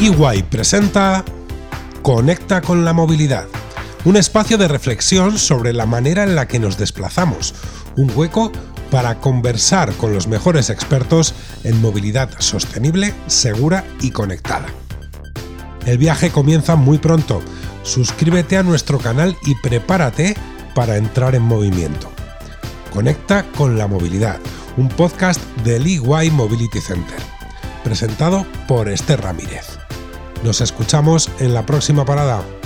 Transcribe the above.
EY presenta Conecta con la movilidad, un espacio de reflexión sobre la manera en la que nos desplazamos, un hueco para conversar con los mejores expertos en movilidad sostenible, segura y conectada. El viaje comienza muy pronto. Suscríbete a nuestro canal y prepárate para entrar en movimiento. Conecta con la movilidad, un podcast del EY Mobility Center, presentado por Esther Ramírez. Nos escuchamos en la próxima parada.